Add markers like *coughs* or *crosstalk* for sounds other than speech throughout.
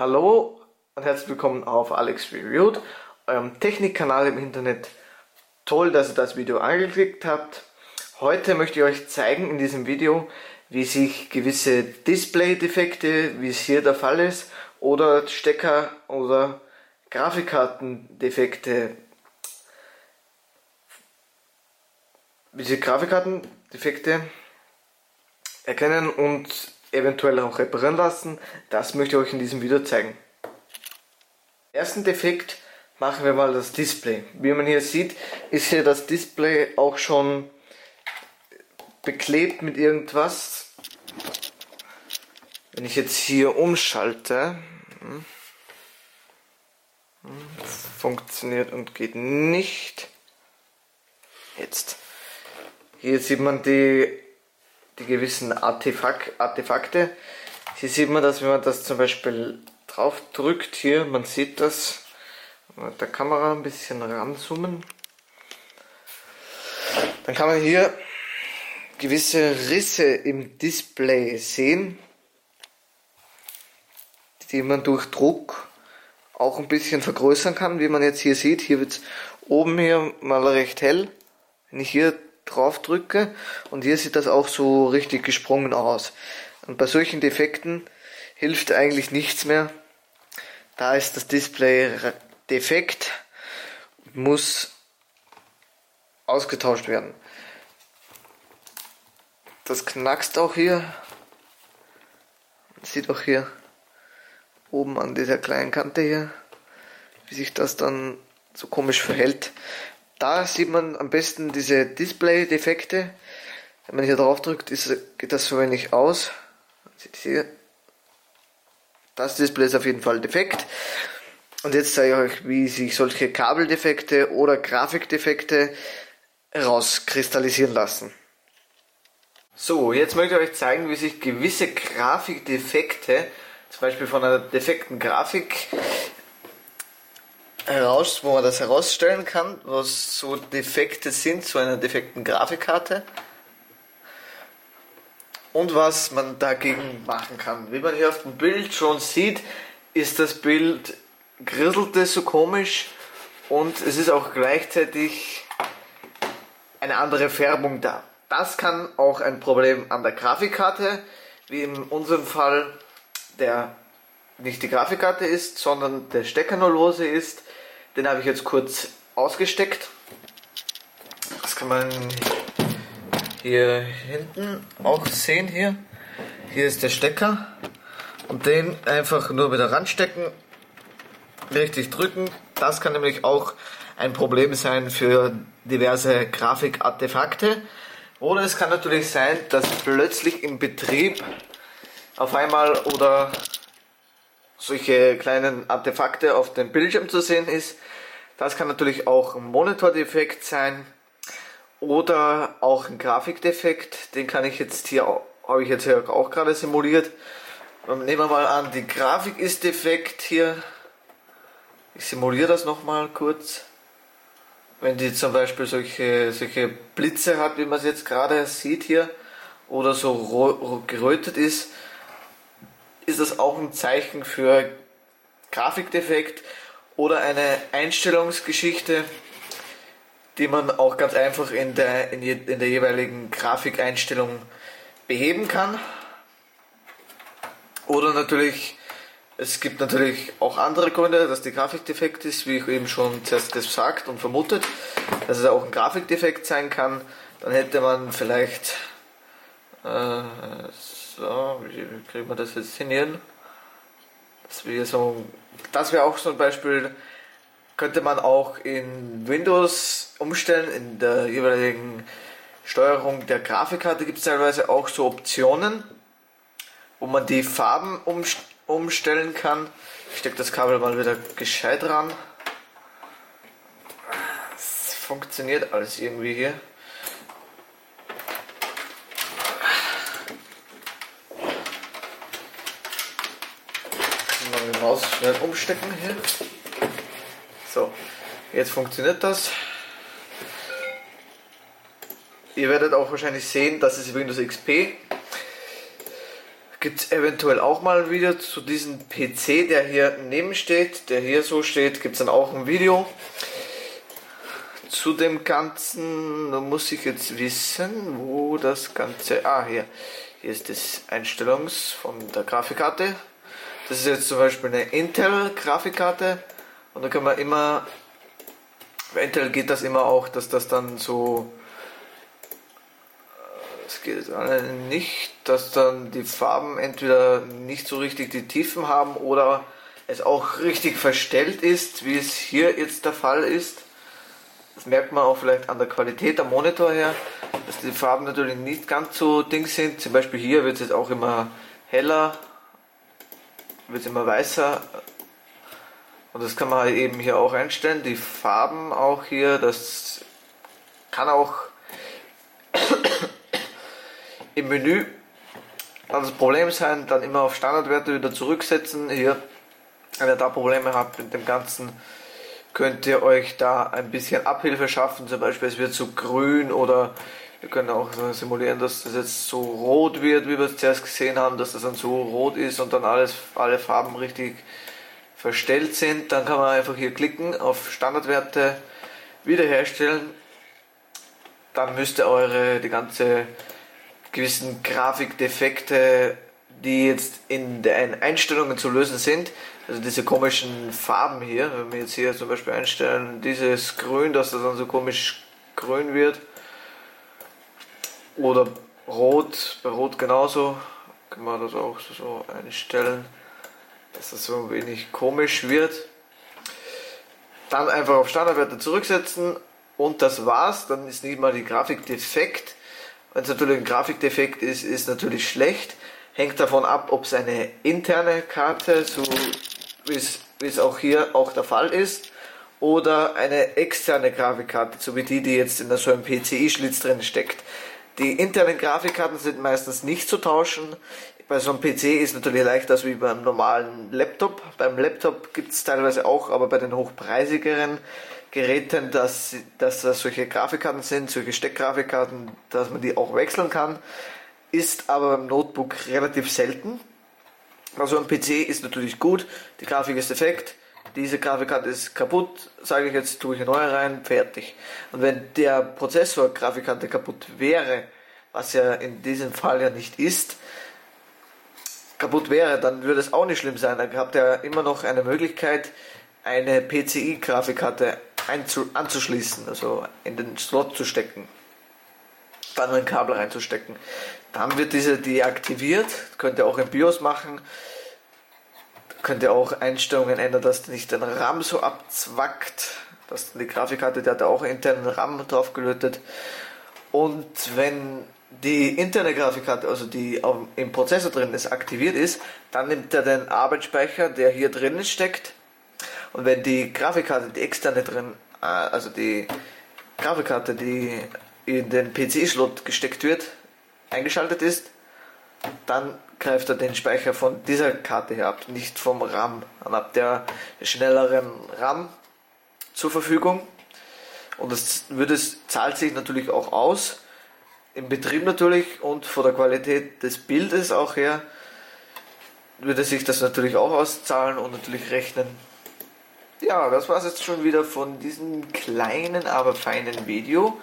Hallo und herzlich willkommen auf Alex Reviewed, eurem Technikkanal im Internet. Toll, dass ihr das Video angeklickt habt. Heute möchte ich euch zeigen in diesem Video, wie sich gewisse Display-Defekte, wie es hier der Fall ist, oder Stecker- oder Grafikkartendefekte, wie sich Grafikkartendefekte erkennen und eventuell auch reparieren lassen. Das möchte ich euch in diesem Video zeigen. Ersten Defekt machen wir mal das Display. Wie man hier sieht, ist hier das Display auch schon beklebt mit irgendwas. Wenn ich jetzt hier umschalte, hm, hm, funktioniert und geht nicht. Jetzt. Hier sieht man die die gewissen Artefak Artefakte. Hier sieht man das, wenn man das zum Beispiel drauf drückt, hier, man sieht das, mit der Kamera ein bisschen ranzoomen. Dann kann man hier gewisse Risse im Display sehen, die man durch Druck auch ein bisschen vergrößern kann, wie man jetzt hier sieht. Hier wird es oben hier mal recht hell. Wenn ich hier drauf drücke und hier sieht das auch so richtig gesprungen aus. Und bei solchen Defekten hilft eigentlich nichts mehr. Da ist das Display defekt, muss ausgetauscht werden. Das knackst auch hier. Man sieht auch hier oben an dieser kleinen Kante hier, wie sich das dann so komisch verhält. Da sieht man am besten diese Display-Defekte. Wenn man hier drauf drückt, ist, geht das so wenig aus. Das Display ist auf jeden Fall defekt. Und jetzt zeige ich euch, wie sich solche Kabeldefekte oder Grafikdefekte herauskristallisieren lassen. So, jetzt möchte ich euch zeigen, wie sich gewisse Grafikdefekte, zum Beispiel von einer defekten Grafik, heraus, wo man das herausstellen kann, was so Defekte sind zu einer defekten Grafikkarte und was man dagegen machen kann. Wie man hier auf dem Bild schon sieht, ist das Bild grisselte so komisch und es ist auch gleichzeitig eine andere Färbung da. Das kann auch ein Problem an der Grafikkarte, wie in unserem Fall der nicht die Grafikkarte ist, sondern der Stecker nur lose ist. Den habe ich jetzt kurz ausgesteckt. Das kann man hier hinten auch sehen hier. Hier ist der Stecker und den einfach nur wieder ranstecken, richtig drücken. Das kann nämlich auch ein Problem sein für diverse Grafikartefakte. Oder es kann natürlich sein, dass plötzlich im Betrieb auf einmal oder solche kleinen Artefakte auf dem Bildschirm zu sehen ist. Das kann natürlich auch ein Monitordefekt sein oder auch ein Grafikdefekt. Den kann ich jetzt hier, habe ich jetzt hier auch gerade simuliert. Nehmen wir mal an, die Grafik ist defekt hier. Ich simuliere das nochmal kurz. Wenn die zum Beispiel solche, solche Blitze hat, wie man es jetzt gerade sieht hier, oder so gerötet ist, ist das auch ein Zeichen für Grafikdefekt oder eine Einstellungsgeschichte, die man auch ganz einfach in der, in, je, in der jeweiligen Grafikeinstellung beheben kann. Oder natürlich, es gibt natürlich auch andere Gründe, dass die Grafik defekt ist, wie ich eben schon zuerst gesagt und vermutet, dass es auch ein Grafikdefekt sein kann. Dann hätte man vielleicht äh, so, wie kriegen wir das jetzt hin? Das wäre so, das wäre auch so ein Beispiel, könnte man auch in Windows umstellen, in der jeweiligen Steuerung der Grafikkarte gibt es teilweise auch so Optionen, wo man die Farben umstellen kann. Ich stecke das Kabel mal wieder gescheit ran. Es funktioniert alles irgendwie hier. Maus schnell umstecken hier. So, jetzt funktioniert das. Ihr werdet auch wahrscheinlich sehen, dass es Windows XP gibt es eventuell auch mal wieder zu diesem PC, der hier neben steht, der hier so steht, gibt es dann auch ein Video. Zu dem Ganzen, muss ich jetzt wissen, wo das Ganze, ah hier, hier ist das Einstellungs von der Grafikkarte. Das ist jetzt zum Beispiel eine Intel-Grafikkarte und da kann man immer, bei Intel geht das immer auch, dass das dann so es geht nicht, dass dann die Farben entweder nicht so richtig die Tiefen haben oder es auch richtig verstellt ist, wie es hier jetzt der Fall ist. Das merkt man auch vielleicht an der Qualität am Monitor her, dass die Farben natürlich nicht ganz so ding sind. Zum Beispiel hier wird es jetzt auch immer heller, wird immer weißer. Und das kann man halt eben hier auch einstellen. Die Farben auch hier, das kann auch *coughs* im Menü also das Problem sein, dann immer auf Standardwerte wieder zurücksetzen. Hier, wenn ihr da Probleme habt mit dem Ganzen, könnt ihr euch da ein bisschen Abhilfe schaffen. Zum Beispiel es wird zu grün oder wir können auch simulieren, dass das jetzt so rot wird, wie wir es zuerst gesehen haben, dass das dann so rot ist und dann alles, alle Farben richtig verstellt sind. Dann kann man einfach hier klicken auf Standardwerte wiederherstellen. Dann müsste eure die ganze gewissen Grafikdefekte, die jetzt in den Einstellungen zu lösen sind. Also diese komischen Farben hier, wenn wir jetzt hier zum Beispiel einstellen, dieses Grün, dass das dann so komisch grün wird. Oder Rot, bei Rot genauso, kann man das auch so einstellen, dass das so ein wenig komisch wird. Dann einfach auf Standardwerte zurücksetzen und das war's. Dann ist nicht mal die Grafik defekt wenn es natürlich ein Grafikdefekt ist, ist natürlich schlecht. Hängt davon ab, ob es eine interne Karte, so wie es auch hier auch der Fall ist, oder eine externe Grafikkarte, so wie die, die jetzt in so einem PCI-Schlitz drin steckt. Die internen Grafikkarten sind meistens nicht zu tauschen. Bei so einem PC ist natürlich leichter als wie beim normalen Laptop. Beim Laptop gibt es teilweise auch, aber bei den hochpreisigeren Geräten, dass, dass das solche Grafikkarten sind, solche Steckgrafikkarten, dass man die auch wechseln kann, ist aber beim Notebook relativ selten. Also ein PC ist natürlich gut, die Grafik ist defekt, diese Grafikkarte ist kaputt, sage ich jetzt, tue ich eine neue rein, fertig. Und wenn der Prozessor Grafikkarte kaputt wäre, was ja in diesem Fall ja nicht ist, kaputt wäre, dann würde es auch nicht schlimm sein. Dann habt ihr immer noch eine Möglichkeit, eine PCI-Grafikkarte anzuschließen, also in den Slot zu stecken, dann ein Kabel reinzustecken. Dann wird diese deaktiviert, könnt ihr auch im BIOS machen. Könnt ihr auch Einstellungen ändern, dass nicht den RAM so abzwackt. dass die Grafikkarte, die hat auch internen RAM drauf gelötet. Und wenn die interne Grafikkarte, also die im Prozessor drin ist, aktiviert ist, dann nimmt er den Arbeitsspeicher, der hier drinnen steckt, und wenn die Grafikkarte, die externe drin, äh, also die Grafikkarte, die in den PC-Slot gesteckt wird, eingeschaltet ist, dann greift er den Speicher von dieser Karte her ab, nicht vom RAM. Dann habt ihr schnelleren RAM zur Verfügung und das wird zahlt sich natürlich auch aus, im Betrieb natürlich und von der Qualität des Bildes auch her würde sich das natürlich auch auszahlen und natürlich rechnen. Ja, das war es jetzt schon wieder von diesem kleinen, aber feinen Video.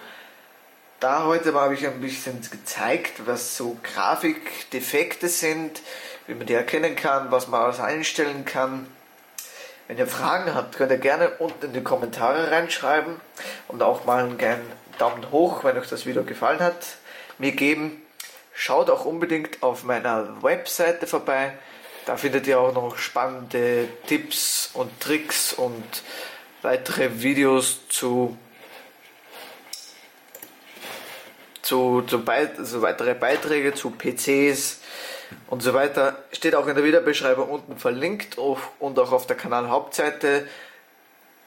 Da heute habe ich ein bisschen gezeigt, was so Grafikdefekte sind, wie man die erkennen kann, was man alles einstellen kann. Wenn ihr Fragen habt, könnt ihr gerne unten in die Kommentare reinschreiben und auch mal einen kleinen Daumen hoch, wenn euch das Video gefallen hat, mir geben. Schaut auch unbedingt auf meiner Webseite vorbei da findet ihr auch noch spannende Tipps und Tricks und weitere Videos zu, zu, zu also weitere Beiträge zu PCs und so weiter. Steht auch in der Videobeschreibung unten verlinkt und auch auf der Kanalhauptseite.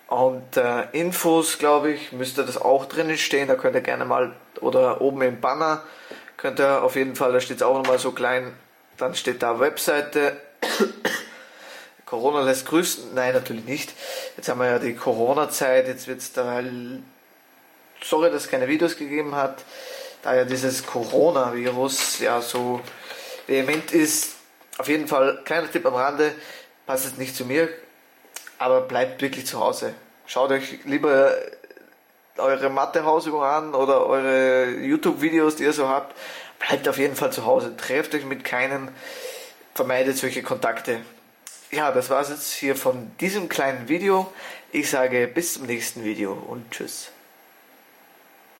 Und äh, Infos, glaube ich, müsste das auch drinnen stehen. Da könnt ihr gerne mal, oder oben im Banner, könnt ihr auf jeden Fall, da steht es auch nochmal so klein, dann steht da Webseite *coughs* Corona lässt grüßen. Nein, natürlich nicht. Jetzt haben wir ja die Corona-Zeit. Jetzt wird es da. Sorry, dass es keine Videos gegeben hat. Da ja dieses Coronavirus ja so vehement ist, auf jeden Fall, kleiner Tipp am Rande, passt jetzt nicht zu mir, aber bleibt wirklich zu Hause. Schaut euch lieber eure Mathehausübung an oder eure YouTube-Videos, die ihr so habt. Bleibt auf jeden Fall zu Hause. Trefft euch mit keinen, vermeidet solche Kontakte. Ja, das war es jetzt hier von diesem kleinen Video. Ich sage bis zum nächsten Video und tschüss.